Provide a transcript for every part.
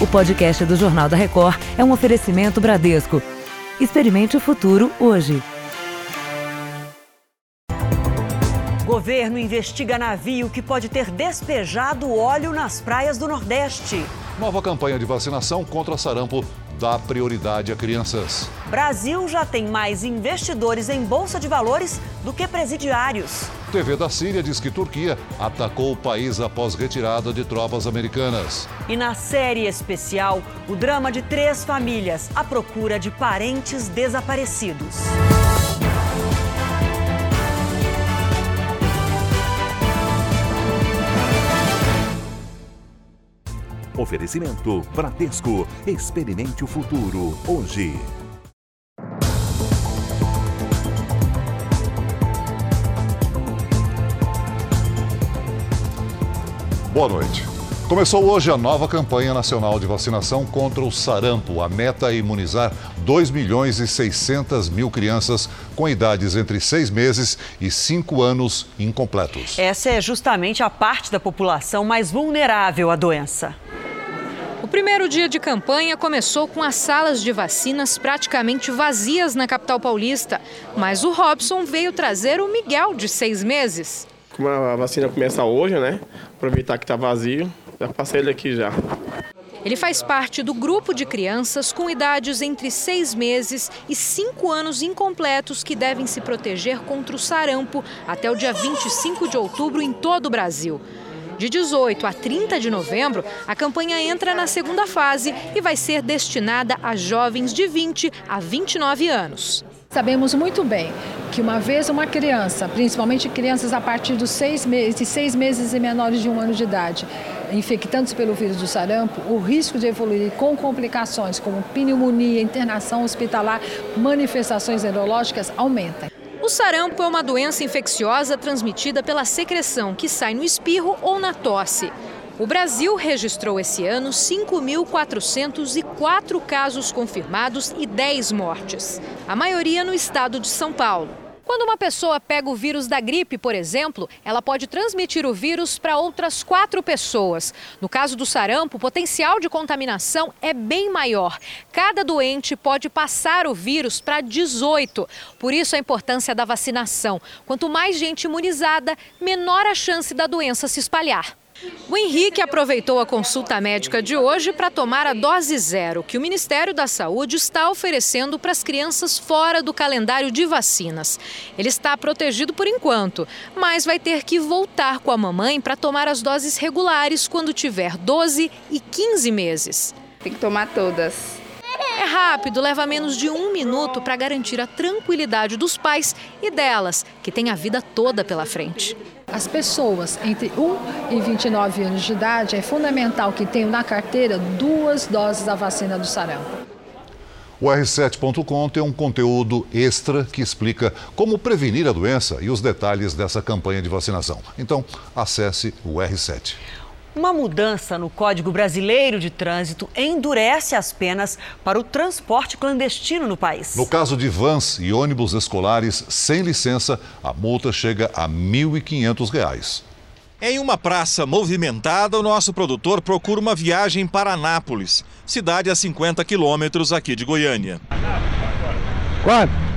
O podcast do Jornal da Record é um oferecimento Bradesco. Experimente o futuro hoje. Governo investiga navio que pode ter despejado óleo nas praias do Nordeste. Nova campanha de vacinação contra sarampo dá prioridade a crianças. Brasil já tem mais investidores em bolsa de valores do que presidiários. TV da Síria diz que Turquia atacou o país após retirada de tropas americanas. E na série especial, o drama de três famílias à procura de parentes desaparecidos. Oferecimento Bradesco. Experimente o futuro hoje. Boa noite. Começou hoje a nova campanha nacional de vacinação contra o sarampo. A meta é imunizar 2 milhões e 600 mil crianças com idades entre 6 meses e 5 anos incompletos. Essa é justamente a parte da população mais vulnerável à doença. O primeiro dia de campanha começou com as salas de vacinas praticamente vazias na capital paulista. Mas o Robson veio trazer o Miguel, de seis meses. Como a vacina começa hoje, né? Aproveitar que está vazio, já passei ele aqui já. Ele faz parte do grupo de crianças com idades entre seis meses e cinco anos incompletos que devem se proteger contra o sarampo até o dia 25 de outubro em todo o Brasil. De 18 a 30 de novembro, a campanha entra na segunda fase e vai ser destinada a jovens de 20 a 29 anos. Sabemos muito bem que uma vez uma criança, principalmente crianças a partir dos seis meses, seis meses e menores de um ano de idade, infectando-se pelo vírus do sarampo, o risco de evoluir com complicações como pneumonia, internação hospitalar, manifestações neurológicas aumenta. O sarampo é uma doença infecciosa transmitida pela secreção que sai no espirro ou na tosse. O Brasil registrou esse ano 5.404 casos confirmados e 10 mortes, a maioria no estado de São Paulo. Quando uma pessoa pega o vírus da gripe, por exemplo, ela pode transmitir o vírus para outras quatro pessoas. No caso do sarampo, o potencial de contaminação é bem maior. Cada doente pode passar o vírus para 18. Por isso a importância da vacinação. Quanto mais gente imunizada, menor a chance da doença se espalhar. O Henrique aproveitou a consulta médica de hoje para tomar a dose zero, que o Ministério da Saúde está oferecendo para as crianças fora do calendário de vacinas. Ele está protegido por enquanto, mas vai ter que voltar com a mamãe para tomar as doses regulares quando tiver 12 e 15 meses. Tem que tomar todas. É rápido, leva menos de um minuto para garantir a tranquilidade dos pais e delas, que têm a vida toda pela frente. As pessoas entre 1 e 29 anos de idade é fundamental que tenham na carteira duas doses da vacina do sarampo. O R7.com tem um conteúdo extra que explica como prevenir a doença e os detalhes dessa campanha de vacinação. Então, acesse o R7. Uma mudança no Código Brasileiro de Trânsito endurece as penas para o transporte clandestino no país. No caso de vans e ônibus escolares sem licença, a multa chega a R$ 1.500. Em uma praça movimentada, o nosso produtor procura uma viagem para Anápolis, cidade a 50 quilômetros aqui de Goiânia. Quanto?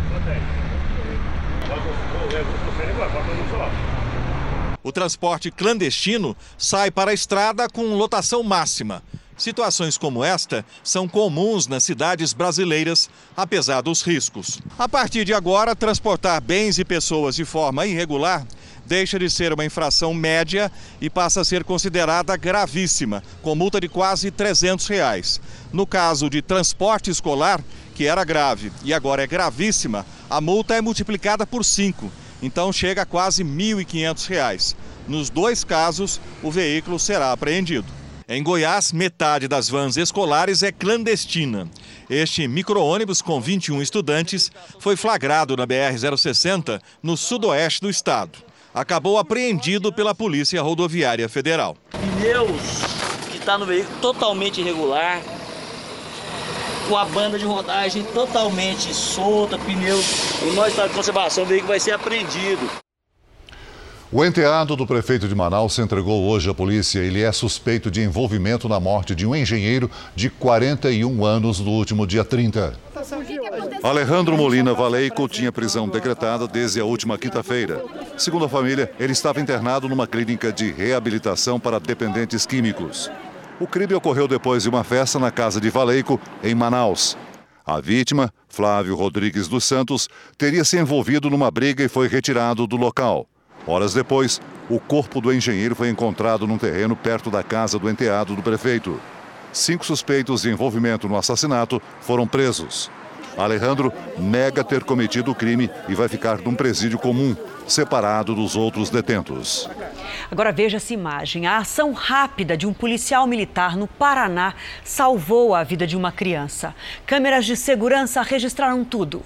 O transporte clandestino sai para a estrada com lotação máxima. Situações como esta são comuns nas cidades brasileiras, apesar dos riscos. A partir de agora, transportar bens e pessoas de forma irregular deixa de ser uma infração média e passa a ser considerada gravíssima, com multa de quase 300 reais. No caso de transporte escolar, que era grave e agora é gravíssima, a multa é multiplicada por 5 então chega a quase R$ 1.500. Nos dois casos, o veículo será apreendido. Em Goiás, metade das vans escolares é clandestina. Este micro-ônibus com 21 estudantes foi flagrado na BR-060, no sudoeste do estado. Acabou apreendido pela Polícia Rodoviária Federal. Pneus que está no veículo totalmente irregular, com a banda de rodagem totalmente solta, pneus. O nosso estado de conservação, o veículo vai ser apreendido. O enteado do prefeito de Manaus se entregou hoje à polícia. Ele é suspeito de envolvimento na morte de um engenheiro de 41 anos no último dia 30. Alejandro Molina Valeico tinha prisão decretada desde a última quinta-feira. Segundo a família, ele estava internado numa clínica de reabilitação para dependentes químicos. O crime ocorreu depois de uma festa na casa de Valeico, em Manaus. A vítima, Flávio Rodrigues dos Santos, teria se envolvido numa briga e foi retirado do local. Horas depois, o corpo do engenheiro foi encontrado num terreno perto da casa do enteado do prefeito. Cinco suspeitos de envolvimento no assassinato foram presos. Alejandro nega ter cometido o crime e vai ficar num presídio comum, separado dos outros detentos. Agora veja essa imagem. A ação rápida de um policial militar no Paraná salvou a vida de uma criança. Câmeras de segurança registraram tudo.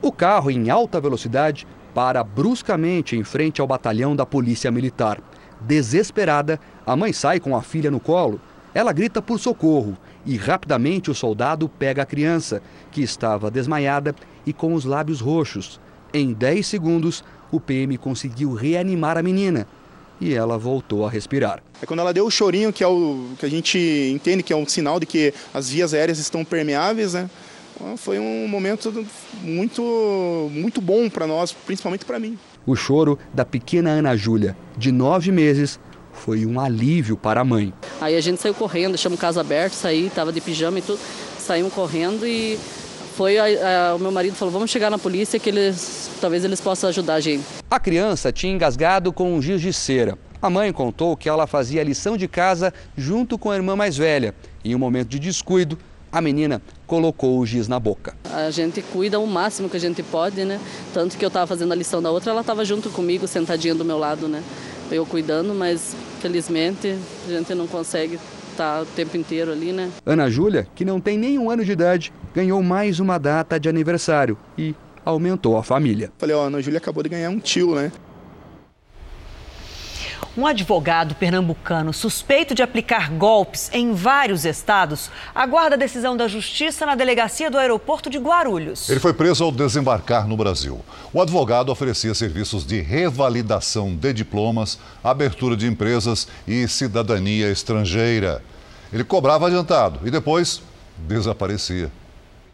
O carro em alta velocidade para bruscamente em frente ao batalhão da Polícia Militar. Desesperada, a mãe sai com a filha no colo. Ela grita por socorro e rapidamente o soldado pega a criança, que estava desmaiada e com os lábios roxos. Em 10 segundos, o PM conseguiu reanimar a menina e ela voltou a respirar. É quando ela deu o chorinho, que é o que a gente entende que é um sinal de que as vias aéreas estão permeáveis, né? Foi um momento muito, muito bom para nós, principalmente para mim. O choro da pequena Ana Júlia, de nove meses, foi um alívio para a mãe. Aí a gente saiu correndo, deixamos casa aberta, saí, estava de pijama e tudo, saímos correndo e foi a, a, o meu marido falou, vamos chegar na polícia que eles talvez eles possam ajudar a gente. A criança tinha engasgado com um giz de cera. A mãe contou que ela fazia a lição de casa junto com a irmã mais velha. Em um momento de descuido, a menina colocou o giz na boca. A gente cuida o máximo que a gente pode, né? Tanto que eu estava fazendo a lição da outra, ela estava junto comigo, sentadinha do meu lado, né? Eu cuidando, mas felizmente a gente não consegue estar o tempo inteiro ali, né? Ana Júlia, que não tem nenhum ano de idade, ganhou mais uma data de aniversário e aumentou a família. Falei, ó, a Ana Júlia acabou de ganhar um tio, né? Um advogado pernambucano suspeito de aplicar golpes em vários estados aguarda a decisão da justiça na delegacia do aeroporto de Guarulhos. Ele foi preso ao desembarcar no Brasil. O advogado oferecia serviços de revalidação de diplomas, abertura de empresas e cidadania estrangeira. Ele cobrava adiantado e depois desaparecia.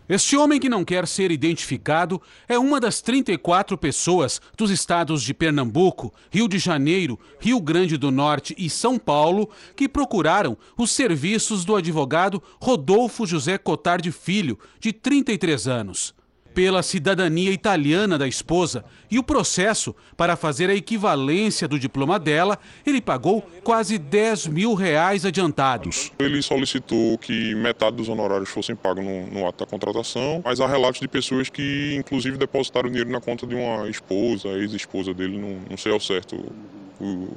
Este homem que não quer ser identificado é uma das 34 pessoas dos estados de Pernambuco, Rio de Janeiro, Rio Grande do Norte e São Paulo que procuraram os serviços do advogado Rodolfo José Cotardi Filho, de 33 anos pela cidadania italiana da esposa e o processo para fazer a equivalência do diploma dela, ele pagou quase 10 mil reais adiantados. Ele solicitou que metade dos honorários fossem pagos no, no ato da contratação, mas há relatos de pessoas que, inclusive, depositaram dinheiro na conta de uma esposa, ex-esposa dele, não, não sei ao certo o,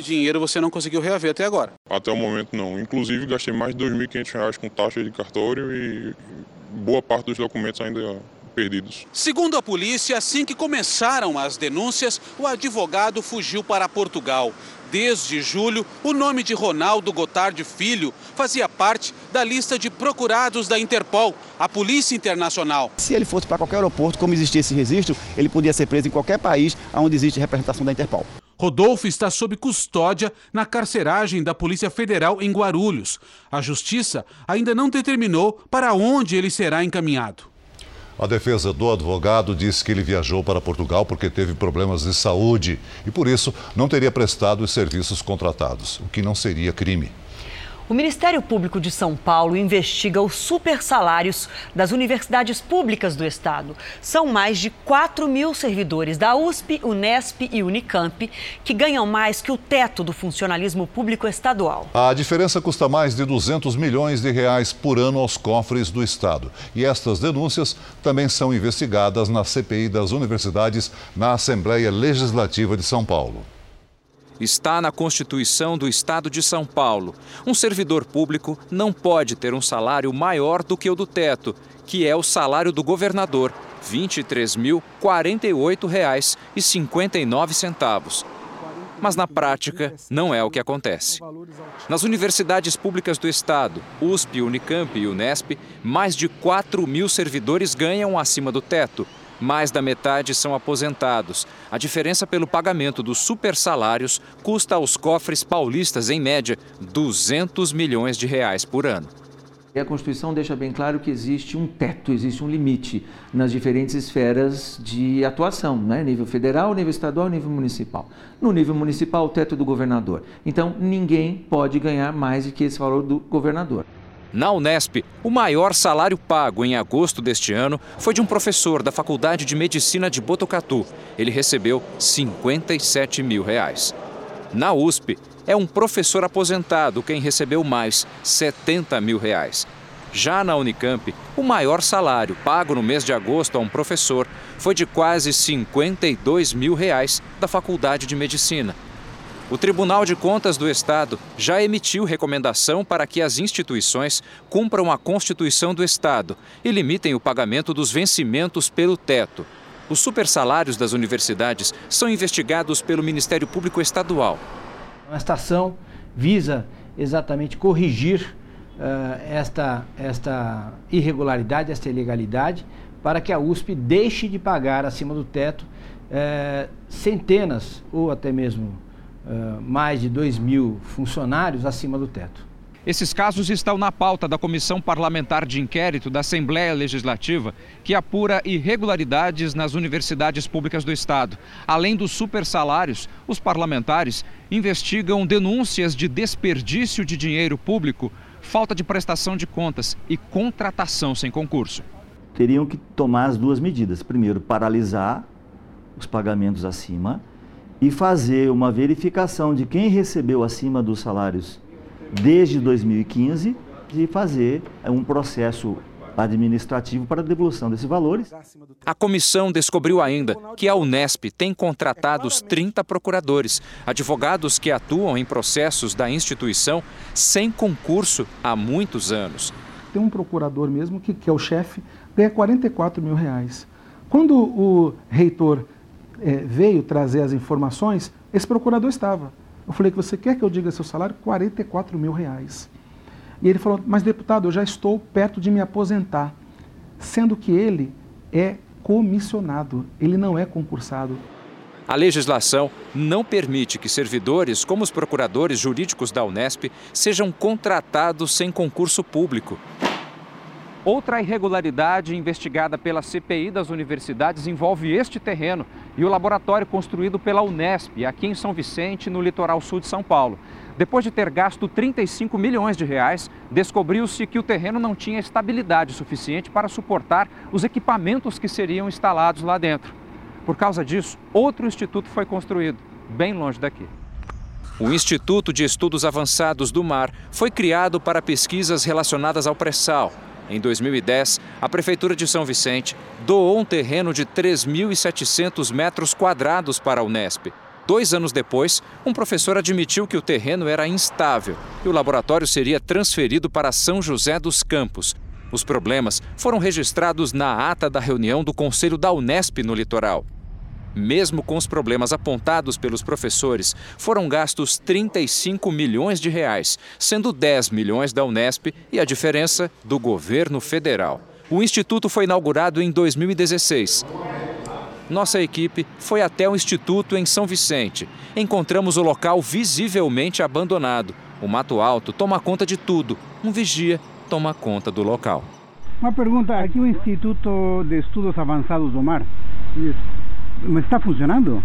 Dinheiro você não conseguiu reaver até agora? Até o momento não. Inclusive gastei mais de R$ 2.500 com taxa de cartório e boa parte dos documentos ainda perdidos. Segundo a polícia, assim que começaram as denúncias, o advogado fugiu para Portugal. Desde julho, o nome de Ronaldo Gotardi Filho fazia parte da lista de procurados da Interpol, a Polícia Internacional. Se ele fosse para qualquer aeroporto, como existia esse registro, ele podia ser preso em qualquer país onde existe representação da Interpol. Rodolfo está sob custódia na carceragem da Polícia Federal em Guarulhos. A Justiça ainda não determinou para onde ele será encaminhado. A defesa do advogado disse que ele viajou para Portugal porque teve problemas de saúde e, por isso, não teria prestado os serviços contratados, o que não seria crime. O Ministério Público de São Paulo investiga os supersalários das universidades públicas do estado. São mais de 4 mil servidores da USP, Unesp e Unicamp que ganham mais que o teto do funcionalismo público estadual. A diferença custa mais de 200 milhões de reais por ano aos cofres do estado. E estas denúncias também são investigadas na CPI das universidades na Assembleia Legislativa de São Paulo está na Constituição do Estado de São Paulo. Um servidor público não pode ter um salário maior do que o do teto, que é o salário do governador, R$ 23.048,59. Mas na prática, não é o que acontece. Nas universidades públicas do Estado, USP, Unicamp e Unesp, mais de 4 mil servidores ganham acima do teto, Mais da metade são aposentados. A diferença pelo pagamento dos supersalários custa aos cofres paulistas, em média, 200 milhões de reais por ano. A Constituição deixa bem claro que existe um teto, existe um limite nas diferentes esferas de atuação, né? nível federal, nível estadual, nível municipal. No nível municipal, o teto do governador. Então, ninguém pode ganhar mais do que esse valor do governador. Na Unesp, o maior salário pago em agosto deste ano foi de um professor da Faculdade de Medicina de Botucatu. Ele recebeu 57 mil reais. Na USP, é um professor aposentado quem recebeu mais, 70 mil reais. Já na Unicamp, o maior salário pago no mês de agosto a um professor foi de quase 52 mil reais da Faculdade de Medicina. O Tribunal de Contas do Estado já emitiu recomendação para que as instituições cumpram a Constituição do Estado e limitem o pagamento dos vencimentos pelo teto. Os supersalários das universidades são investigados pelo Ministério Público Estadual. Esta ação visa exatamente corrigir uh, esta, esta irregularidade, esta ilegalidade, para que a USP deixe de pagar acima do teto uh, centenas ou até mesmo uh, mais de 2 mil funcionários acima do teto. Esses casos estão na pauta da Comissão Parlamentar de Inquérito da Assembleia Legislativa, que apura irregularidades nas universidades públicas do Estado. Além dos supersalários, os parlamentares investigam denúncias de desperdício de dinheiro público, falta de prestação de contas e contratação sem concurso. Teriam que tomar as duas medidas. Primeiro, paralisar os pagamentos acima e fazer uma verificação de quem recebeu acima dos salários desde 2015 e fazer um processo administrativo para a devolução desses valores. A comissão descobriu ainda que a Unesp tem contratados 30 procuradores, advogados que atuam em processos da instituição sem concurso há muitos anos. Tem um procurador mesmo, que, que é o chefe, ganha 44 mil reais. Quando o reitor é, veio trazer as informações, esse procurador estava. Eu falei que você quer que eu diga seu salário? 44 mil reais. E ele falou, mas deputado, eu já estou perto de me aposentar. Sendo que ele é comissionado, ele não é concursado. A legislação não permite que servidores, como os procuradores jurídicos da Unesp, sejam contratados sem concurso público. Outra irregularidade investigada pela CPI das universidades envolve este terreno e o laboratório construído pela Unesp, aqui em São Vicente, no litoral sul de São Paulo. Depois de ter gasto 35 milhões de reais, descobriu-se que o terreno não tinha estabilidade suficiente para suportar os equipamentos que seriam instalados lá dentro. Por causa disso, outro instituto foi construído, bem longe daqui. O Instituto de Estudos Avançados do Mar foi criado para pesquisas relacionadas ao pré-sal em 2010, a Prefeitura de São Vicente doou um terreno de 3.700 metros quadrados para a Unesp. Dois anos depois, um professor admitiu que o terreno era instável e o laboratório seria transferido para São José dos Campos. Os problemas foram registrados na ata da reunião do Conselho da Unesp no litoral. Mesmo com os problemas apontados pelos professores, foram gastos 35 milhões de reais, sendo 10 milhões da Unesp e a diferença do governo federal. O instituto foi inaugurado em 2016. Nossa equipe foi até o instituto em São Vicente. Encontramos o local visivelmente abandonado. O mato alto toma conta de tudo. Um vigia toma conta do local. Uma pergunta: aqui o Instituto de Estudos Avançados do Mar? Isso. ¿Me está funcionando?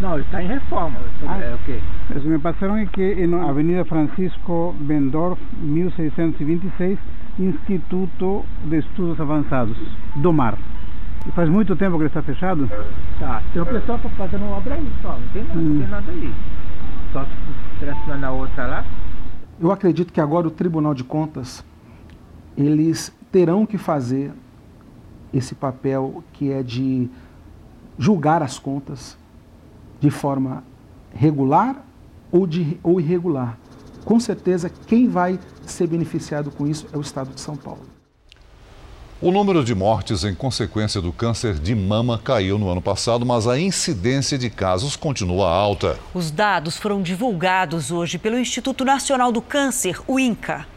No, está en reforma. Ah, okay. me pasaron que en Avenida Francisco Bendorf, 1626, Instituto de Estudos Avançados do Mar. E faz muito tempo que ele está fechado? Tá, tem uma pessoa fazendo obra aí só, não tem, nada, hum. não tem nada aí. Só se na outra lá. Eu acredito que agora o Tribunal de Contas, eles terão que fazer esse papel que é de julgar as contas de forma regular ou, de, ou irregular. Com certeza, quem vai ser beneficiado com isso é o Estado de São Paulo. O número de mortes em consequência do câncer de mama caiu no ano passado, mas a incidência de casos continua alta. Os dados foram divulgados hoje pelo Instituto Nacional do Câncer, o INCA.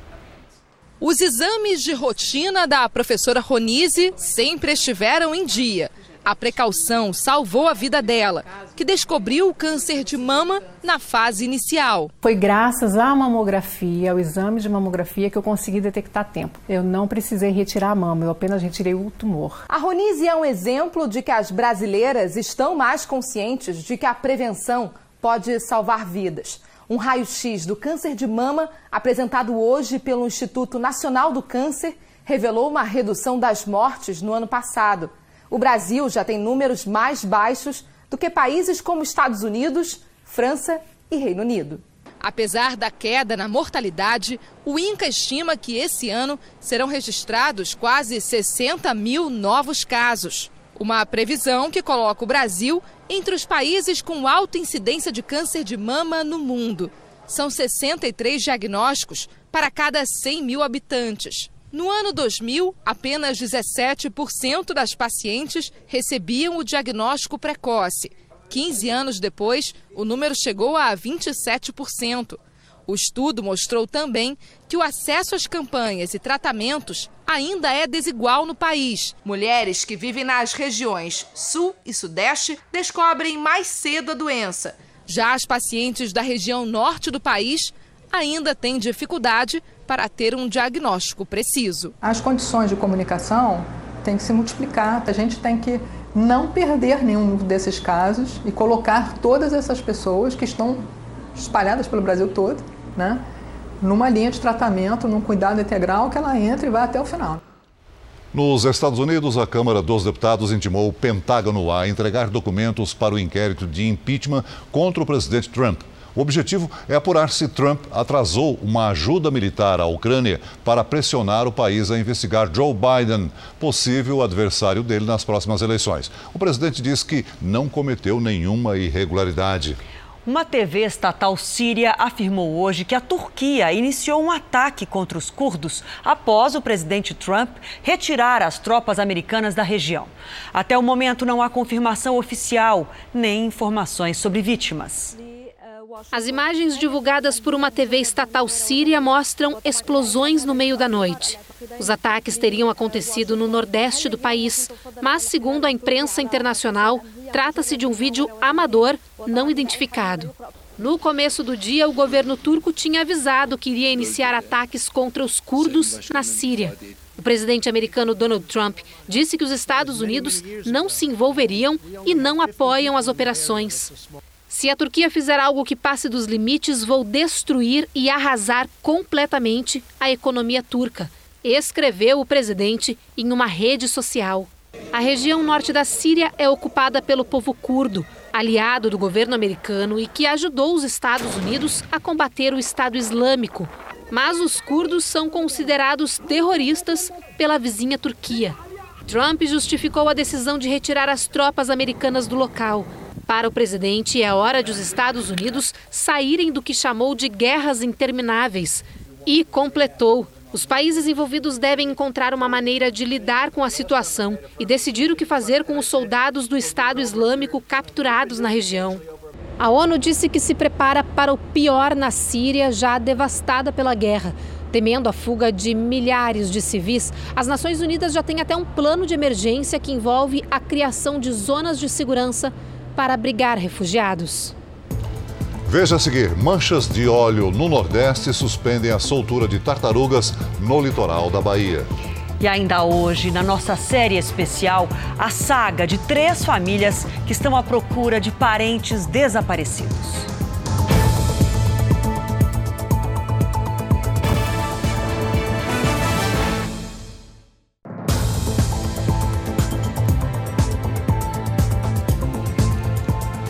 Os exames de rotina da professora Ronise sempre estiveram em dia. A precaução salvou a vida dela, que descobriu o câncer de mama na fase inicial. Foi graças à mamografia, ao exame de mamografia, que eu consegui detectar tempo. Eu não precisei retirar a mama, eu apenas retirei o tumor. A Ronise é um exemplo de que as brasileiras estão mais conscientes de que a prevenção pode salvar vidas. Um raio-x do câncer de mama, apresentado hoje pelo Instituto Nacional do Câncer, revelou uma redução das mortes no ano passado. O Brasil já tem números mais baixos do que países como Estados Unidos, França e Reino Unido. Apesar da queda na mortalidade, o INCA estima que esse ano serão registrados quase 60 mil novos casos. Uma previsão que coloca o Brasil entre os países com alta incidência de câncer de mama no mundo. São 63 diagnósticos para cada 100 mil habitantes. No ano 2000, apenas 17% das pacientes recebiam o diagnóstico precoce. 15 anos depois, o número chegou a 27%. O estudo mostrou também que o acesso às campanhas e tratamentos ainda é desigual no país. Mulheres que vivem nas regiões Sul e Sudeste descobrem mais cedo a doença. Já as pacientes da região norte do país ainda têm dificuldade para ter um diagnóstico preciso. As condições de comunicação têm que se multiplicar, a gente tem que não perder nenhum desses casos e colocar todas essas pessoas que estão espalhadas pelo Brasil todo, né, numa linha de tratamento, num cuidado integral que ela entre e vai até o final. Nos Estados Unidos, a Câmara dos Deputados intimou o Pentágono a entregar documentos para o inquérito de impeachment contra o presidente Trump. O objetivo é apurar se Trump atrasou uma ajuda militar à Ucrânia para pressionar o país a investigar Joe Biden, possível adversário dele nas próximas eleições. O presidente diz que não cometeu nenhuma irregularidade. Uma TV estatal síria afirmou hoje que a Turquia iniciou um ataque contra os curdos após o presidente Trump retirar as tropas americanas da região. Até o momento não há confirmação oficial nem informações sobre vítimas. As imagens divulgadas por uma TV estatal síria mostram explosões no meio da noite. Os ataques teriam acontecido no nordeste do país, mas, segundo a imprensa internacional, trata-se de um vídeo amador não identificado. No começo do dia, o governo turco tinha avisado que iria iniciar ataques contra os curdos na Síria. O presidente americano Donald Trump disse que os Estados Unidos não se envolveriam e não apoiam as operações. Se a Turquia fizer algo que passe dos limites, vou destruir e arrasar completamente a economia turca, escreveu o presidente em uma rede social. A região norte da Síria é ocupada pelo povo curdo, aliado do governo americano e que ajudou os Estados Unidos a combater o Estado Islâmico. Mas os curdos são considerados terroristas pela vizinha Turquia. Trump justificou a decisão de retirar as tropas americanas do local para o presidente, é hora de os Estados Unidos saírem do que chamou de guerras intermináveis. E completou. Os países envolvidos devem encontrar uma maneira de lidar com a situação e decidir o que fazer com os soldados do Estado Islâmico capturados na região. A ONU disse que se prepara para o pior na Síria, já devastada pela guerra. Temendo a fuga de milhares de civis, as Nações Unidas já têm até um plano de emergência que envolve a criação de zonas de segurança para abrigar refugiados. Veja a seguir: manchas de óleo no Nordeste suspendem a soltura de tartarugas no litoral da Bahia. E ainda hoje, na nossa série especial, a saga de três famílias que estão à procura de parentes desaparecidos.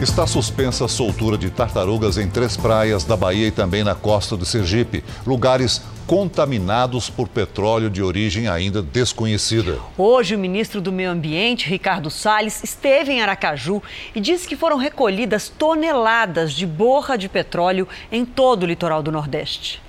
Está suspensa a soltura de tartarugas em três praias da Bahia e também na costa do Sergipe, lugares contaminados por petróleo de origem ainda desconhecida. Hoje, o ministro do Meio Ambiente, Ricardo Salles, esteve em Aracaju e disse que foram recolhidas toneladas de borra de petróleo em todo o litoral do Nordeste.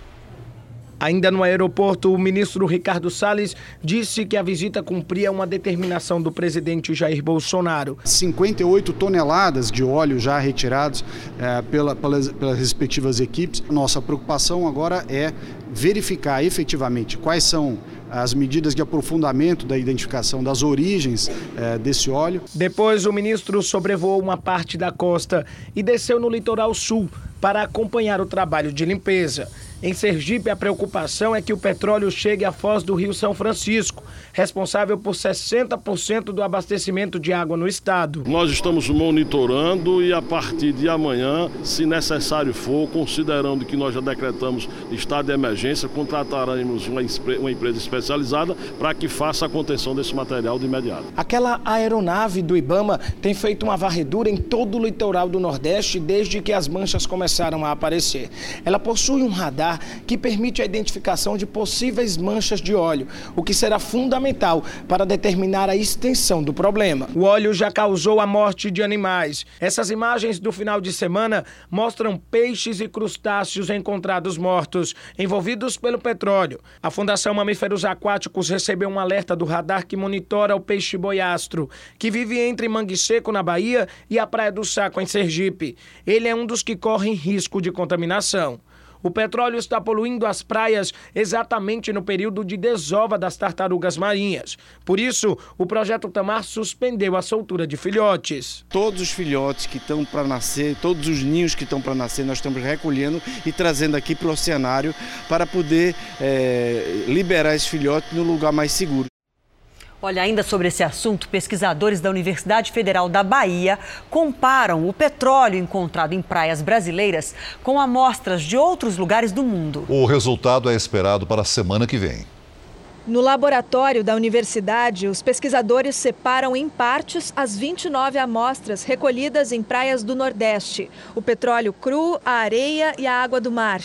Ainda no aeroporto, o ministro Ricardo Salles disse que a visita cumpria uma determinação do presidente Jair Bolsonaro. 58 toneladas de óleo já retirados é, pela, pelas, pelas respectivas equipes. Nossa preocupação agora é verificar efetivamente quais são as medidas de aprofundamento da identificação das origens eh, desse óleo. Depois, o ministro sobrevoou uma parte da costa e desceu no litoral sul para acompanhar o trabalho de limpeza. Em Sergipe, a preocupação é que o petróleo chegue à foz do Rio São Francisco, responsável por 60% do abastecimento de água no estado. Nós estamos monitorando e a partir de amanhã, se necessário for, considerando que nós já decretamos estado de emergência, contrataremos uma, uma empresa especializada para que faça a contenção desse material de imediato. Aquela aeronave do Ibama tem feito uma varredura em todo o litoral do Nordeste desde que as manchas começaram a aparecer. Ela possui um radar que permite a identificação de possíveis manchas de óleo, o que será fundamental para determinar a extensão do problema. O óleo já causou a morte de animais. Essas imagens do final de semana mostram peixes e crustáceos encontrados mortos, envolvidos pelo petróleo. A Fundação Mamíferos Aquáticos recebeu um alerta do radar que monitora o peixe boiastro, que vive entre Mangue Seco, na Bahia, e a Praia do Saco, em Sergipe. Ele é um dos que correm risco de contaminação. O petróleo está poluindo as praias exatamente no período de desova das tartarugas marinhas. Por isso, o projeto Tamar suspendeu a soltura de filhotes. Todos os filhotes que estão para nascer, todos os ninhos que estão para nascer, nós estamos recolhendo e trazendo aqui para o oceanário para poder é, liberar esses filhotes no lugar mais seguro. Olha, ainda sobre esse assunto, pesquisadores da Universidade Federal da Bahia comparam o petróleo encontrado em praias brasileiras com amostras de outros lugares do mundo. O resultado é esperado para a semana que vem. No laboratório da universidade, os pesquisadores separam em partes as 29 amostras recolhidas em praias do Nordeste: o petróleo cru, a areia e a água do mar.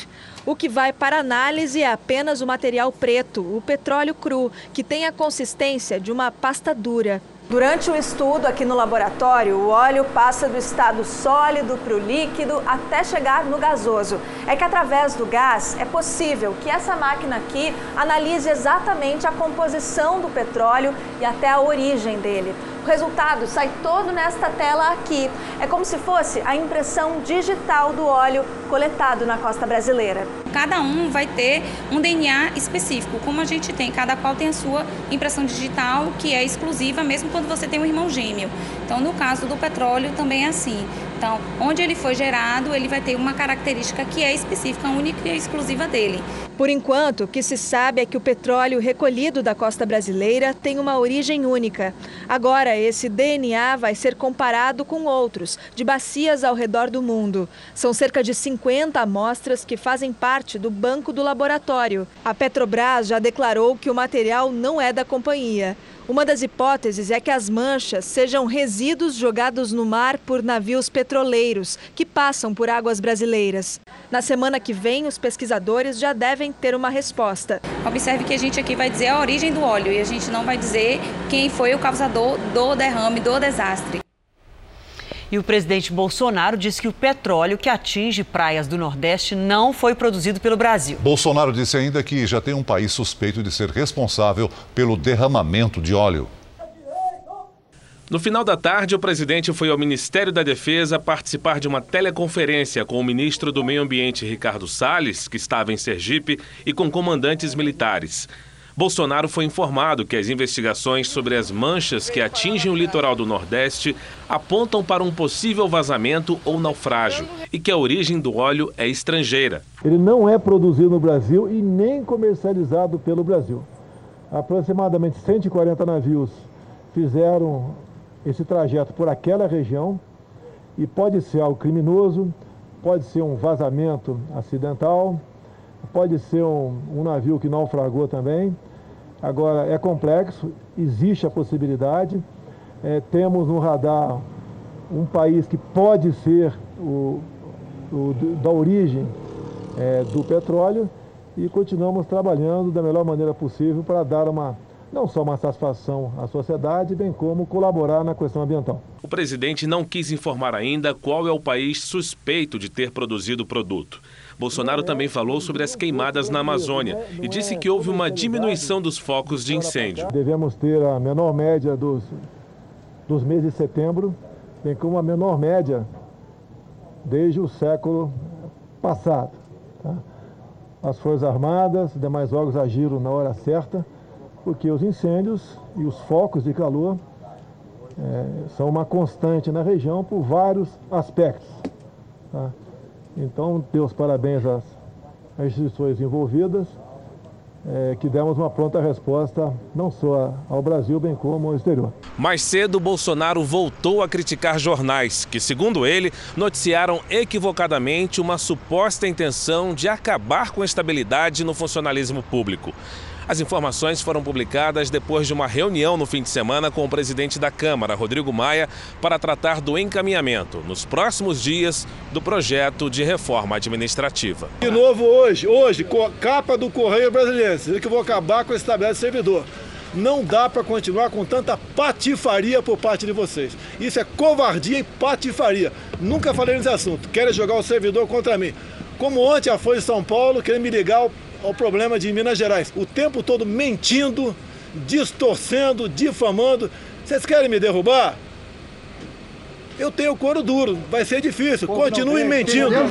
O que vai para análise é apenas o material preto, o petróleo cru, que tem a consistência de uma pasta dura. Durante o estudo aqui no laboratório, o óleo passa do estado sólido para o líquido até chegar no gasoso. É que através do gás é possível que essa máquina aqui analise exatamente a composição do petróleo e até a origem dele. O resultado sai todo nesta tela aqui. É como se fosse a impressão digital do óleo coletado na costa brasileira. Cada um vai ter um DNA específico, como a gente tem, cada qual tem a sua impressão digital que é exclusiva mesmo quando você tem um irmão gêmeo. Então, no caso do petróleo também é assim. Então, onde ele foi gerado, ele vai ter uma característica que é específica, única e exclusiva dele. Por enquanto, o que se sabe é que o petróleo recolhido da costa brasileira tem uma origem única. Agora, esse DNA vai ser comparado com outros, de bacias ao redor do mundo. São cerca de 50 amostras que fazem parte do banco do laboratório. A Petrobras já declarou que o material não é da companhia. Uma das hipóteses é que as manchas sejam resíduos jogados no mar por navios petroleiros que passam por águas brasileiras. Na semana que vem, os pesquisadores já devem ter uma resposta. Observe que a gente aqui vai dizer a origem do óleo e a gente não vai dizer quem foi o causador do derrame, do desastre. E o presidente Bolsonaro disse que o petróleo que atinge praias do Nordeste não foi produzido pelo Brasil. Bolsonaro disse ainda que já tem um país suspeito de ser responsável pelo derramamento de óleo. No final da tarde, o presidente foi ao Ministério da Defesa participar de uma teleconferência com o ministro do Meio Ambiente, Ricardo Salles, que estava em Sergipe, e com comandantes militares. Bolsonaro foi informado que as investigações sobre as manchas que atingem o litoral do Nordeste apontam para um possível vazamento ou naufrágio e que a origem do óleo é estrangeira. Ele não é produzido no Brasil e nem comercializado pelo Brasil. Aproximadamente 140 navios fizeram esse trajeto por aquela região e pode ser algo criminoso, pode ser um vazamento acidental, pode ser um, um navio que naufragou também. Agora, é complexo, existe a possibilidade. É, temos no radar um país que pode ser o, o da origem é, do petróleo e continuamos trabalhando da melhor maneira possível para dar uma não só uma satisfação à sociedade, bem como colaborar na questão ambiental. O presidente não quis informar ainda qual é o país suspeito de ter produzido o produto Bolsonaro também falou sobre as queimadas na Amazônia e disse que houve uma diminuição dos focos de incêndio. Devemos ter a menor média dos, dos meses de setembro, bem como a menor média desde o século passado. Tá? As Forças Armadas e demais órgãos agiram na hora certa, porque os incêndios e os focos de calor é, são uma constante na região por vários aspectos. Tá? Então, deu os parabéns às, às instituições envolvidas, é, que demos uma pronta resposta não só ao Brasil, bem como ao exterior. Mais cedo, Bolsonaro voltou a criticar jornais que, segundo ele, noticiaram equivocadamente uma suposta intenção de acabar com a estabilidade no funcionalismo público. As informações foram publicadas depois de uma reunião no fim de semana com o presidente da Câmara, Rodrigo Maia, para tratar do encaminhamento, nos próximos dias, do projeto de reforma administrativa. De novo hoje, hoje, capa do Correio Brasileiro, que eu vou acabar com esse tabela de servidor. Não dá para continuar com tanta patifaria por parte de vocês. Isso é covardia e patifaria. Nunca falei nesse assunto. Querem jogar o servidor contra mim. Como ontem a Folha de São Paulo, querendo me ligar ao problema de Minas Gerais. O tempo todo mentindo, distorcendo, difamando. Vocês querem me derrubar? Eu tenho couro duro, vai ser difícil. Continue mentindo.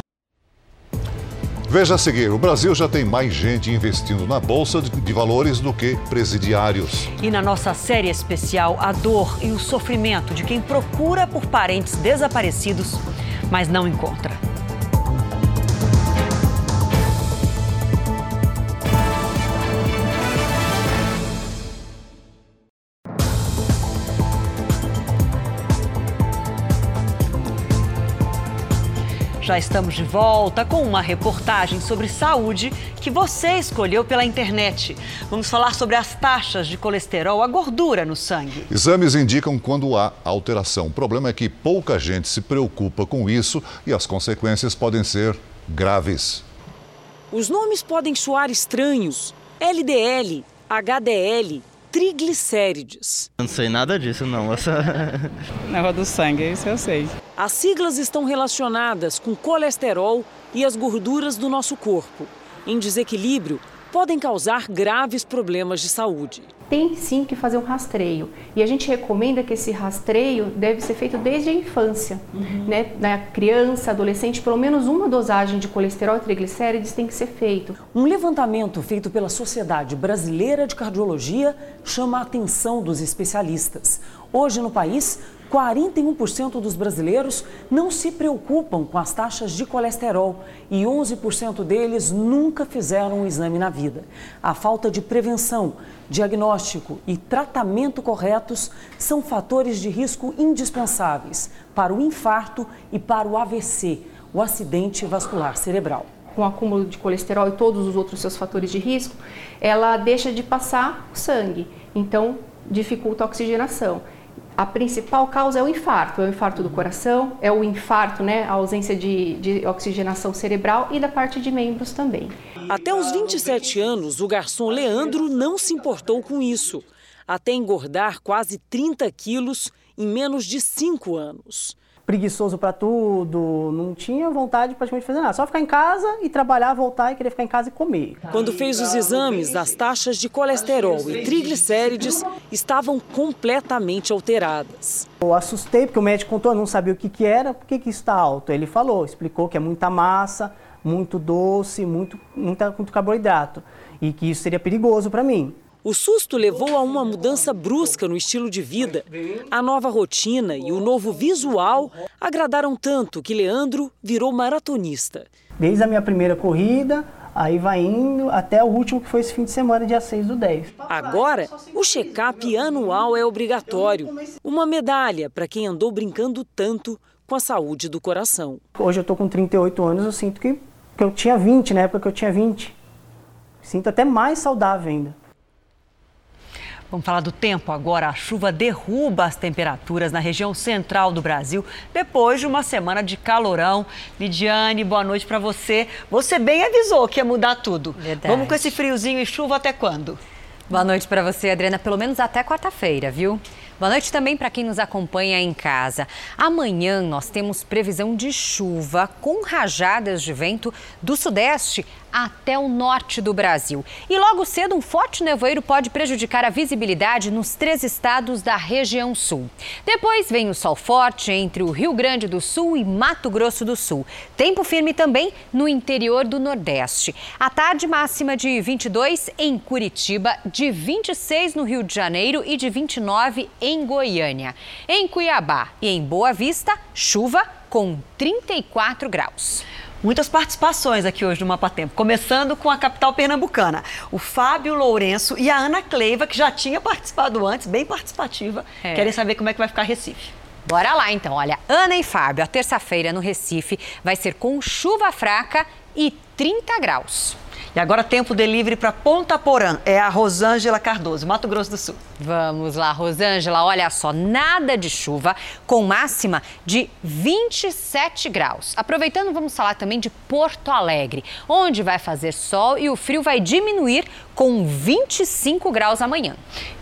Veja a seguir: o Brasil já tem mais gente investindo na Bolsa de Valores do que presidiários. E na nossa série especial, a dor e o sofrimento de quem procura por parentes desaparecidos, mas não encontra. Já estamos de volta com uma reportagem sobre saúde que você escolheu pela internet. Vamos falar sobre as taxas de colesterol, a gordura no sangue. Exames indicam quando há alteração. O problema é que pouca gente se preocupa com isso e as consequências podem ser graves. Os nomes podem soar estranhos: LDL, HDL, triglicérides. Não sei nada disso, não. Essa... Negócio do sangue, isso eu sei. As siglas estão relacionadas com colesterol e as gorduras do nosso corpo. Em desequilíbrio, podem causar graves problemas de saúde tem sim que fazer um rastreio. E a gente recomenda que esse rastreio deve ser feito desde a infância. Uhum. Né? Na criança, adolescente, pelo menos uma dosagem de colesterol e triglicérides tem que ser feito. Um levantamento feito pela Sociedade Brasileira de Cardiologia chama a atenção dos especialistas. Hoje no país, 41% dos brasileiros não se preocupam com as taxas de colesterol e 11% deles nunca fizeram um exame na vida. A falta de prevenção, diagnóstico e tratamento corretos são fatores de risco indispensáveis para o infarto e para o AVC, o acidente vascular cerebral. Com o acúmulo de colesterol e todos os outros seus fatores de risco, ela deixa de passar o sangue, então dificulta a oxigenação a principal causa é o infarto, é o infarto do coração, é o infarto, né, a ausência de, de, oxigenação cerebral e da parte de membros também. Até os 27 anos, o garçom Leandro não se importou com isso, até engordar quase 30 quilos em menos de 5 anos preguiçoso para tudo, não tinha vontade de praticamente fazer nada. Só ficar em casa e trabalhar, voltar e querer ficar em casa e comer. Quando fez os exames, as taxas de colesterol e triglicérides estavam completamente alteradas. Eu assustei porque o médico contou, eu não sabia o que, que era, por que, que está alto. Ele falou, explicou que é muita massa, muito doce, muito, muita, muito carboidrato e que isso seria perigoso para mim. O susto levou a uma mudança brusca no estilo de vida. A nova rotina e o novo visual agradaram tanto que Leandro virou maratonista. Desde a minha primeira corrida, aí vai indo até o último que foi esse fim de semana, dia 6 do 10. Agora, o check-up anual é obrigatório. Uma medalha para quem andou brincando tanto com a saúde do coração. Hoje eu estou com 38 anos, eu sinto que, que eu tinha 20, na época que eu tinha 20. Sinto até mais saudável ainda. Vamos falar do tempo agora. A chuva derruba as temperaturas na região central do Brasil depois de uma semana de calorão. Lidiane, boa noite para você. Você bem avisou que ia mudar tudo. Verdade. Vamos com esse friozinho e chuva até quando? Boa noite para você, Adriana. Pelo menos até quarta-feira, viu? Boa noite também para quem nos acompanha em casa. Amanhã nós temos previsão de chuva com rajadas de vento do sudeste até o norte do Brasil. E logo cedo, um forte nevoeiro pode prejudicar a visibilidade nos três estados da região sul. Depois vem o sol forte entre o Rio Grande do Sul e Mato Grosso do Sul. Tempo firme também no interior do Nordeste. A tarde máxima de 22 em Curitiba, de 26 no Rio de Janeiro e de 29 em Goiânia. Em Cuiabá e em Boa Vista, chuva com 34 graus. Muitas participações aqui hoje no Mapa Tempo, começando com a capital pernambucana. O Fábio Lourenço e a Ana Cleiva, que já tinha participado antes, bem participativa, é. querem saber como é que vai ficar Recife. Bora lá então, olha, Ana e Fábio, a terça-feira no Recife vai ser com chuva fraca e 30 graus. E agora tempo delivery para Ponta Porã. É a Rosângela Cardoso, Mato Grosso do Sul. Vamos lá, Rosângela. Olha só, nada de chuva, com máxima de 27 graus. Aproveitando, vamos falar também de Porto Alegre, onde vai fazer sol e o frio vai diminuir com 25 graus amanhã.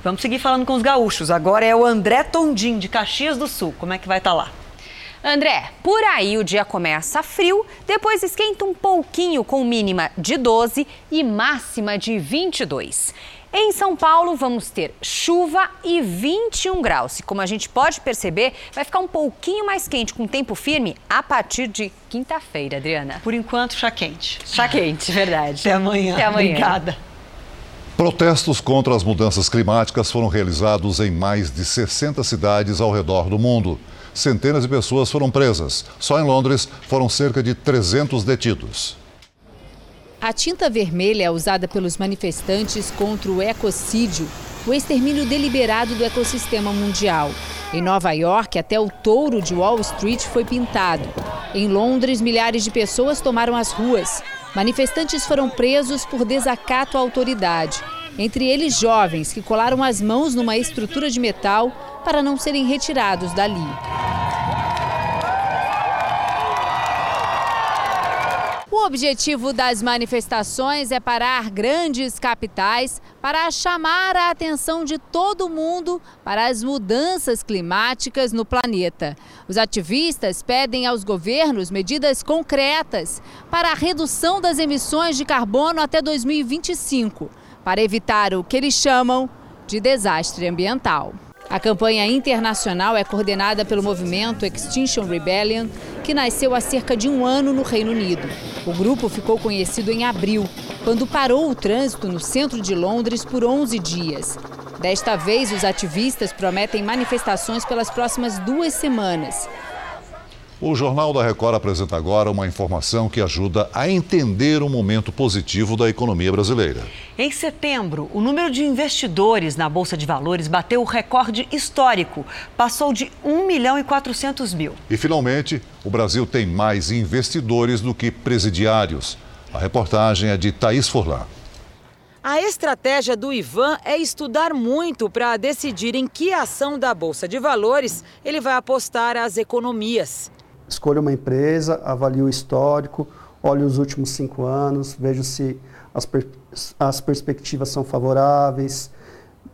Vamos seguir falando com os gaúchos. Agora é o André Tondim, de Caxias do Sul. Como é que vai estar tá lá? André, por aí o dia começa frio, depois esquenta um pouquinho com mínima de 12 e máxima de 22. Em São Paulo, vamos ter chuva e 21 graus. E como a gente pode perceber, vai ficar um pouquinho mais quente com tempo firme a partir de quinta-feira, Adriana. Por enquanto, chá quente. Chá quente, verdade. Até amanhã. Até amanhã. Obrigada. Protestos contra as mudanças climáticas foram realizados em mais de 60 cidades ao redor do mundo centenas de pessoas foram presas. Só em Londres foram cerca de 300 detidos. A tinta vermelha é usada pelos manifestantes contra o ecocídio, o extermínio deliberado do ecossistema mundial. Em Nova York, até o touro de Wall Street foi pintado. Em Londres, milhares de pessoas tomaram as ruas. Manifestantes foram presos por desacato à autoridade. Entre eles, jovens que colaram as mãos numa estrutura de metal para não serem retirados dali. O objetivo das manifestações é parar grandes capitais para chamar a atenção de todo mundo para as mudanças climáticas no planeta. Os ativistas pedem aos governos medidas concretas para a redução das emissões de carbono até 2025, para evitar o que eles chamam de desastre ambiental. A campanha internacional é coordenada pelo movimento Extinction Rebellion, que nasceu há cerca de um ano no Reino Unido. O grupo ficou conhecido em abril, quando parou o trânsito no centro de Londres por 11 dias. Desta vez, os ativistas prometem manifestações pelas próximas duas semanas. O Jornal da Record apresenta agora uma informação que ajuda a entender o momento positivo da economia brasileira. Em setembro, o número de investidores na Bolsa de Valores bateu o recorde histórico, passou de 1 milhão e 400 mil. E finalmente, o Brasil tem mais investidores do que presidiários. A reportagem é de Thaís Forlan. A estratégia do Ivan é estudar muito para decidir em que ação da Bolsa de Valores ele vai apostar as economias. Escolha uma empresa, avalie o histórico, olhe os últimos cinco anos, veja se as, per as perspectivas são favoráveis,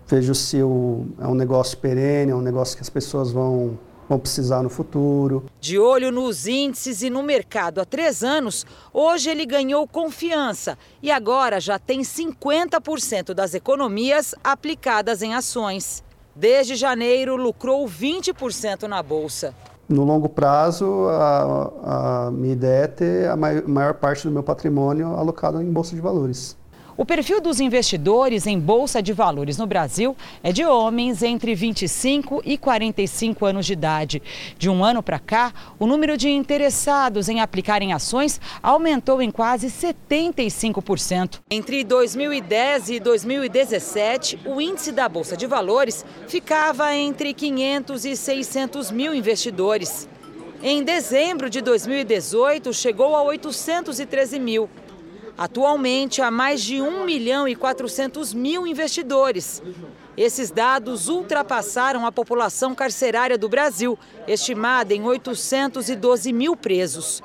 veja se o, é um negócio perene, é um negócio que as pessoas vão, vão precisar no futuro. De olho nos índices e no mercado há três anos, hoje ele ganhou confiança e agora já tem 50% das economias aplicadas em ações. Desde janeiro, lucrou 20% na bolsa. No longo prazo, a, a minha ideia é ter a maior parte do meu patrimônio alocado em bolsa de valores. O perfil dos investidores em bolsa de valores no Brasil é de homens entre 25 e 45 anos de idade. De um ano para cá, o número de interessados em aplicar em ações aumentou em quase 75%. Entre 2010 e 2017, o índice da bolsa de valores ficava entre 500 e 600 mil investidores. Em dezembro de 2018, chegou a 813 mil. Atualmente, há mais de 1 milhão e 400 mil investidores. Esses dados ultrapassaram a população carcerária do Brasil, estimada em 812 mil presos.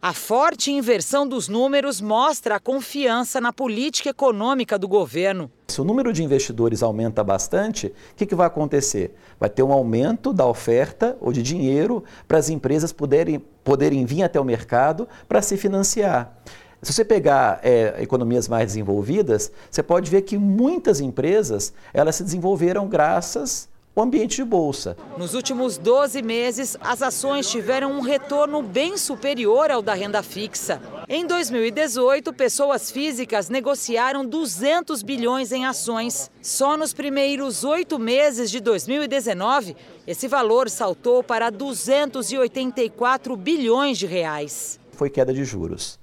A forte inversão dos números mostra a confiança na política econômica do governo. se o número de investidores aumenta bastante, o que, que vai acontecer? Vai ter um aumento da oferta ou de dinheiro para as empresas poderem, poderem vir até o mercado para se financiar. Se você pegar é, economias mais desenvolvidas, você pode ver que muitas empresas elas se desenvolveram graças ao ambiente de bolsa. Nos últimos 12 meses, as ações tiveram um retorno bem superior ao da renda fixa. Em 2018, pessoas físicas negociaram 200 bilhões em ações. Só nos primeiros oito meses de 2019, esse valor saltou para 284 bilhões de reais. Foi queda de juros.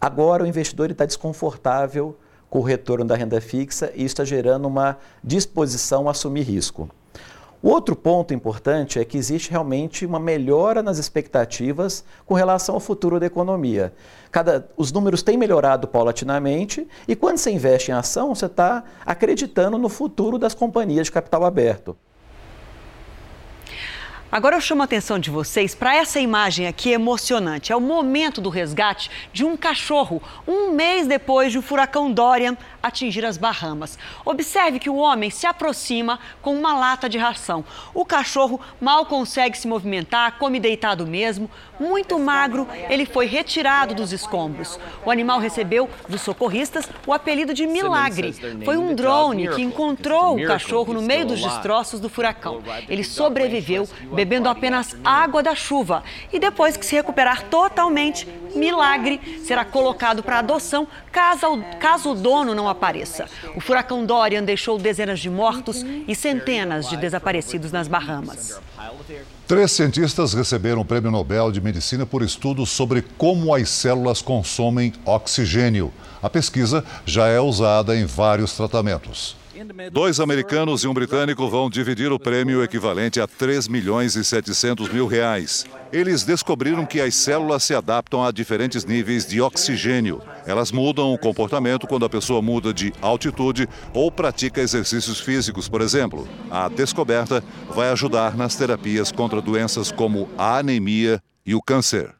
Agora o investidor está desconfortável com o retorno da renda fixa e está gerando uma disposição a assumir risco. O outro ponto importante é que existe realmente uma melhora nas expectativas com relação ao futuro da economia. Cada, os números têm melhorado paulatinamente e quando você investe em ação, você está acreditando no futuro das companhias de capital aberto. Agora eu chamo a atenção de vocês para essa imagem aqui emocionante. É o momento do resgate de um cachorro, um mês depois de o furacão Dorian atingir as Bahamas. Observe que o homem se aproxima com uma lata de ração. O cachorro mal consegue se movimentar, come deitado mesmo. Muito magro, ele foi retirado dos escombros. O animal recebeu dos socorristas o apelido de Milagre. Foi um drone que encontrou o cachorro no meio dos destroços do furacão. Ele sobreviveu bebendo apenas água da chuva. E depois que se recuperar totalmente, milagre, será colocado para adoção caso, caso o dono não apareça. O furacão Dorian deixou dezenas de mortos e centenas de desaparecidos nas Bahamas. Três cientistas receberam o Prêmio Nobel de Medicina por estudos sobre como as células consomem oxigênio. A pesquisa já é usada em vários tratamentos. Dois americanos e um britânico vão dividir o prêmio equivalente a 3 milhões e 700 mil reais. Eles descobriram que as células se adaptam a diferentes níveis de oxigênio. Elas mudam o comportamento quando a pessoa muda de altitude ou pratica exercícios físicos, por exemplo. A descoberta vai ajudar nas terapias contra doenças como a anemia e o câncer.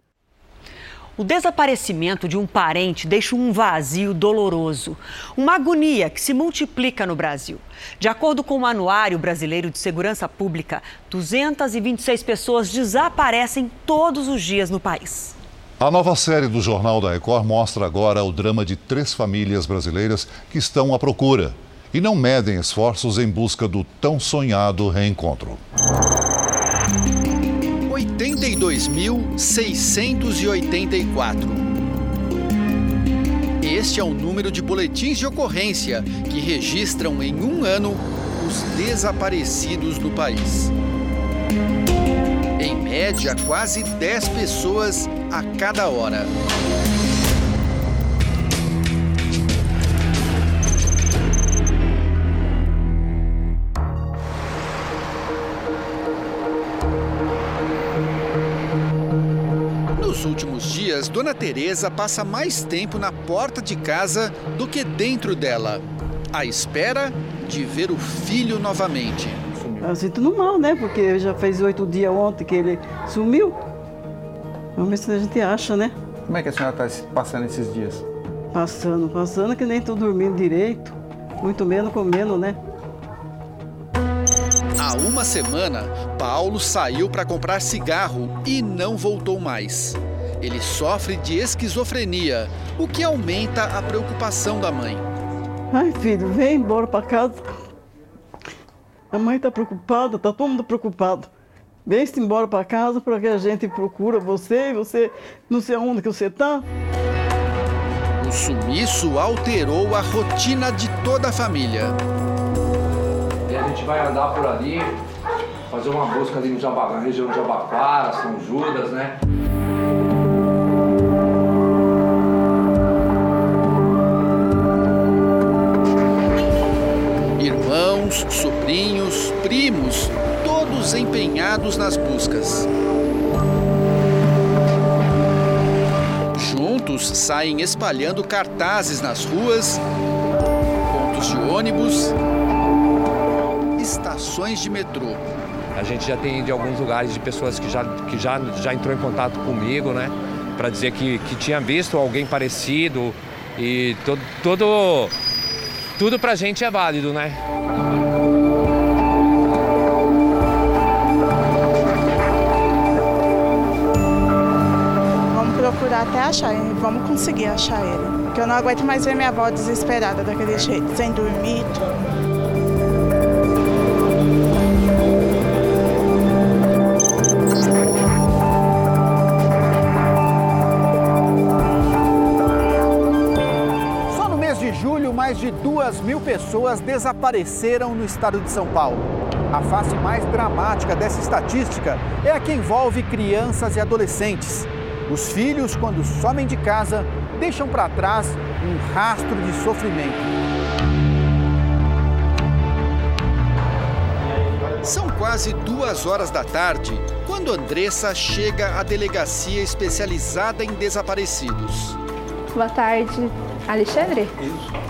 O desaparecimento de um parente deixa um vazio doloroso, uma agonia que se multiplica no Brasil. De acordo com o Anuário Brasileiro de Segurança Pública, 226 pessoas desaparecem todos os dias no país. A nova série do Jornal da Record mostra agora o drama de três famílias brasileiras que estão à procura e não medem esforços em busca do tão sonhado reencontro. 82.684. Este é o número de boletins de ocorrência que registram em um ano os desaparecidos no país. Em média, quase 10 pessoas a cada hora. Dias, Dona Teresa passa mais tempo na porta de casa do que dentro dela, à espera de ver o filho novamente. Eu sinto no mal, né? Porque já fez oito dias ontem que ele sumiu. Vamos ver se a gente acha, né? Como é que a senhora está passando esses dias? Passando, passando que nem estou dormindo direito, muito menos comendo, né? Há uma semana, Paulo saiu para comprar cigarro e não voltou mais. Ele sofre de esquizofrenia, o que aumenta a preocupação da mãe. Ai, filho, vem embora para casa. A mãe está preocupada, está todo mundo preocupado. Vem-se embora para casa para que a gente procura você e você não sei aonde que você está. O sumiço alterou a rotina de toda a família. E a gente vai andar por ali, fazer uma busca ali no Jabá, na região de Jabaquara, São Judas, né? Irmãos, sobrinhos, primos, todos empenhados nas buscas. Juntos saem espalhando cartazes nas ruas, pontos de ônibus, estações de metrô. A gente já tem de alguns lugares de pessoas que já, que já, já entrou em contato comigo, né? Para dizer que, que tinha visto alguém parecido e todo, todo tudo pra gente é válido, né? Vamos procurar até achar, vamos conseguir achar ele. Porque eu não aguento mais ver minha avó desesperada daquele jeito, sem dormir. mais duas mil pessoas desapareceram no estado de São Paulo. A face mais dramática dessa estatística é a que envolve crianças e adolescentes. Os filhos, quando somem de casa, deixam para trás um rastro de sofrimento. São quase duas horas da tarde quando Andressa chega à delegacia especializada em desaparecidos. Boa tarde, Alexandre? Isso.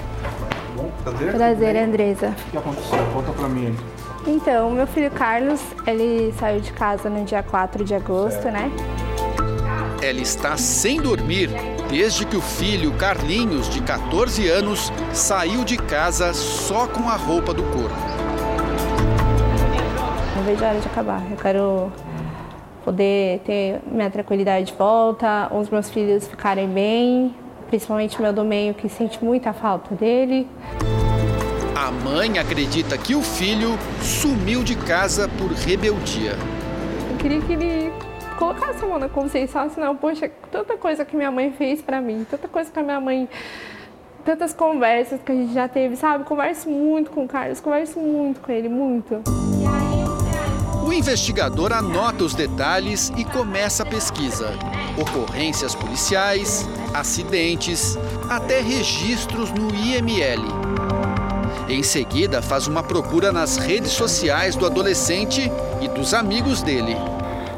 Prazer. Prazer, Andresa. O que aconteceu? Conta pra mim. Então, meu filho Carlos, ele saiu de casa no dia 4 de agosto, certo. né? Ela está sem dormir desde que o filho Carlinhos, de 14 anos, saiu de casa só com a roupa do corpo. Não vejo a hora de acabar. Eu quero poder ter minha tranquilidade de volta, os meus filhos ficarem bem, principalmente meu do meio que sente muita falta dele. A mãe acredita que o filho sumiu de casa por rebeldia. Eu queria que ele colocasse a mão na consciência e falasse, não, poxa, tanta coisa que minha mãe fez para mim, tanta coisa que a minha mãe tantas conversas que a gente já teve, sabe? Converso muito com o Carlos, converso muito com ele, muito. O investigador anota os detalhes e começa a pesquisa. Ocorrências policiais, acidentes, até registros no IML. Em seguida, faz uma procura nas redes sociais do adolescente e dos amigos dele.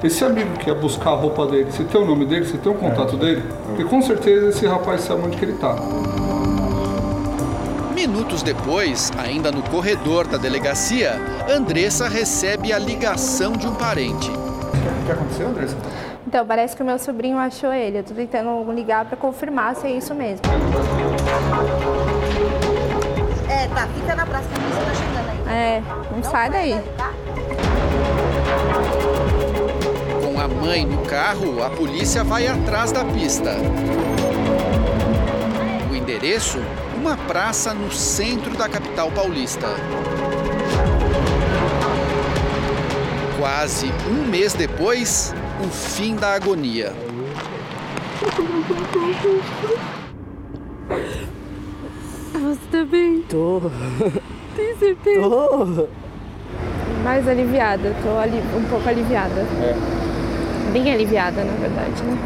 Esse amigo que ia buscar a roupa dele, você tem o nome dele, você tem o contato dele? Porque com certeza esse rapaz sabe onde que ele está. Minutos depois, ainda no corredor da delegacia, Andressa recebe a ligação de um parente. O que aconteceu, Andressa? Então, parece que o meu sobrinho achou ele. Eu tô tentando ligar para confirmar se é isso mesmo. É, tá, fica na praça que você tá chegando aí. É, não, não sai daí. Com a mãe no carro, a polícia vai atrás da pista. O endereço? Uma praça no centro da capital paulista. Quase um mês depois, o fim da agonia. Você tá bem? Tô. Tem certeza? Tô. Mais aliviada, tô ali, um pouco aliviada. É. Bem aliviada, na verdade, né?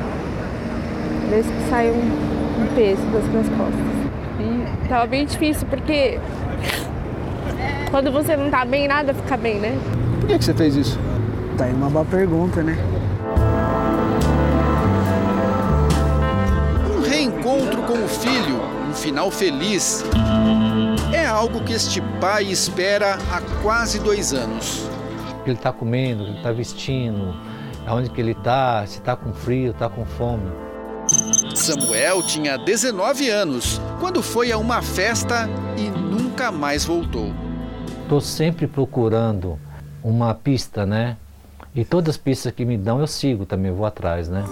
Desde que saiu um, um peso das minhas costas. E tava bem difícil porque quando você não tá bem, nada fica bem, né? Por que, que você fez isso? Tá aí uma boa pergunta, né? O filho, um final feliz, é algo que este pai espera há quase dois anos. Ele está comendo, ele está vestindo, aonde que ele está, se está com frio, está com fome. Samuel tinha 19 anos quando foi a uma festa e nunca mais voltou. Estou sempre procurando uma pista, né? E todas as pistas que me dão eu sigo também, vou atrás, né?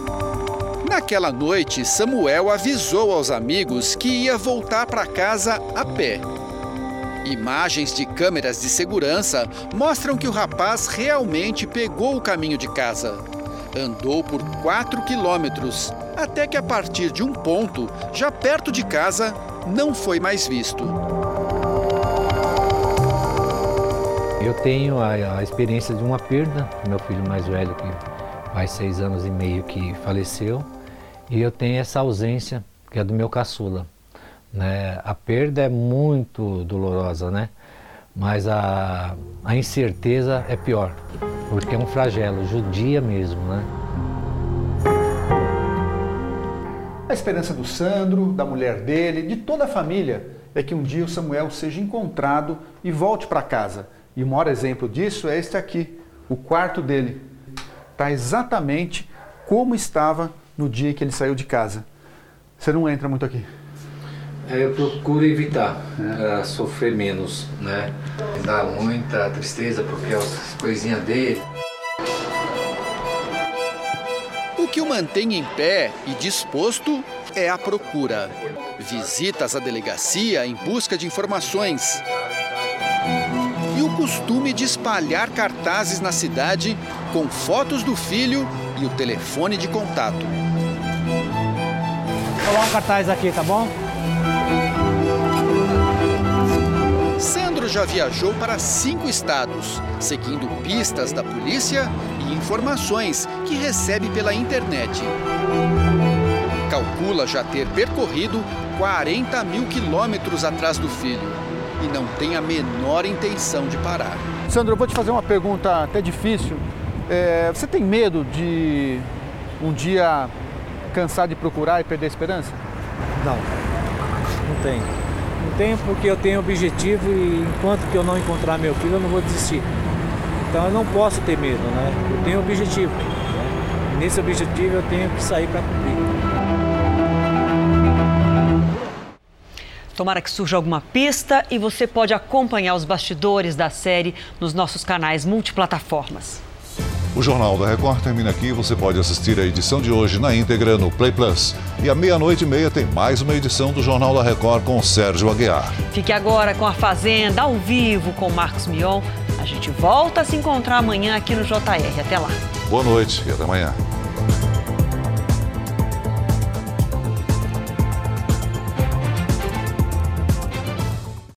Naquela noite, Samuel avisou aos amigos que ia voltar para casa a pé. Imagens de câmeras de segurança mostram que o rapaz realmente pegou o caminho de casa. Andou por 4 quilômetros, até que a partir de um ponto, já perto de casa, não foi mais visto. Eu tenho a, a experiência de uma perda, meu filho mais velho, que faz seis anos e meio que faleceu, e eu tenho essa ausência, que é do meu caçula. Né? A perda é muito dolorosa, né? mas a, a incerteza é pior, porque é um flagelo, judia mesmo. Né? A esperança do Sandro, da mulher dele, de toda a família, é que um dia o Samuel seja encontrado e volte para casa. E o maior exemplo disso é este aqui, o quarto dele. Está exatamente como estava no dia que ele saiu de casa. Você não entra muito aqui. É, eu procuro evitar uh, sofrer menos, né? Dá muita tristeza porque é as coisinhas dele. O que o mantém em pé e disposto é a procura. Visitas à delegacia em busca de informações. Costume de espalhar cartazes na cidade com fotos do filho e o telefone de contato. Vou colocar um cartaz aqui, tá bom? Sandro já viajou para cinco estados, seguindo pistas da polícia e informações que recebe pela internet. Calcula já ter percorrido 40 mil quilômetros atrás do filho e não tem a menor intenção de parar. Sandro, eu vou te fazer uma pergunta até difícil. É, você tem medo de um dia cansar de procurar e perder a esperança? Não, não tenho. Não tenho porque eu tenho objetivo e enquanto que eu não encontrar meu filho, eu não vou desistir. Então eu não posso ter medo, né? Eu tenho objetivo. Né? Nesse objetivo eu tenho que sair para cumprir. Tomara que surja alguma pista e você pode acompanhar os bastidores da série nos nossos canais multiplataformas. O Jornal da Record termina aqui. Você pode assistir a edição de hoje na íntegra no Play Plus. E à meia-noite e meia tem mais uma edição do Jornal da Record com Sérgio Aguiar. Fique agora com a Fazenda ao vivo com Marcos Mion. A gente volta a se encontrar amanhã aqui no JR. Até lá. Boa noite e até amanhã.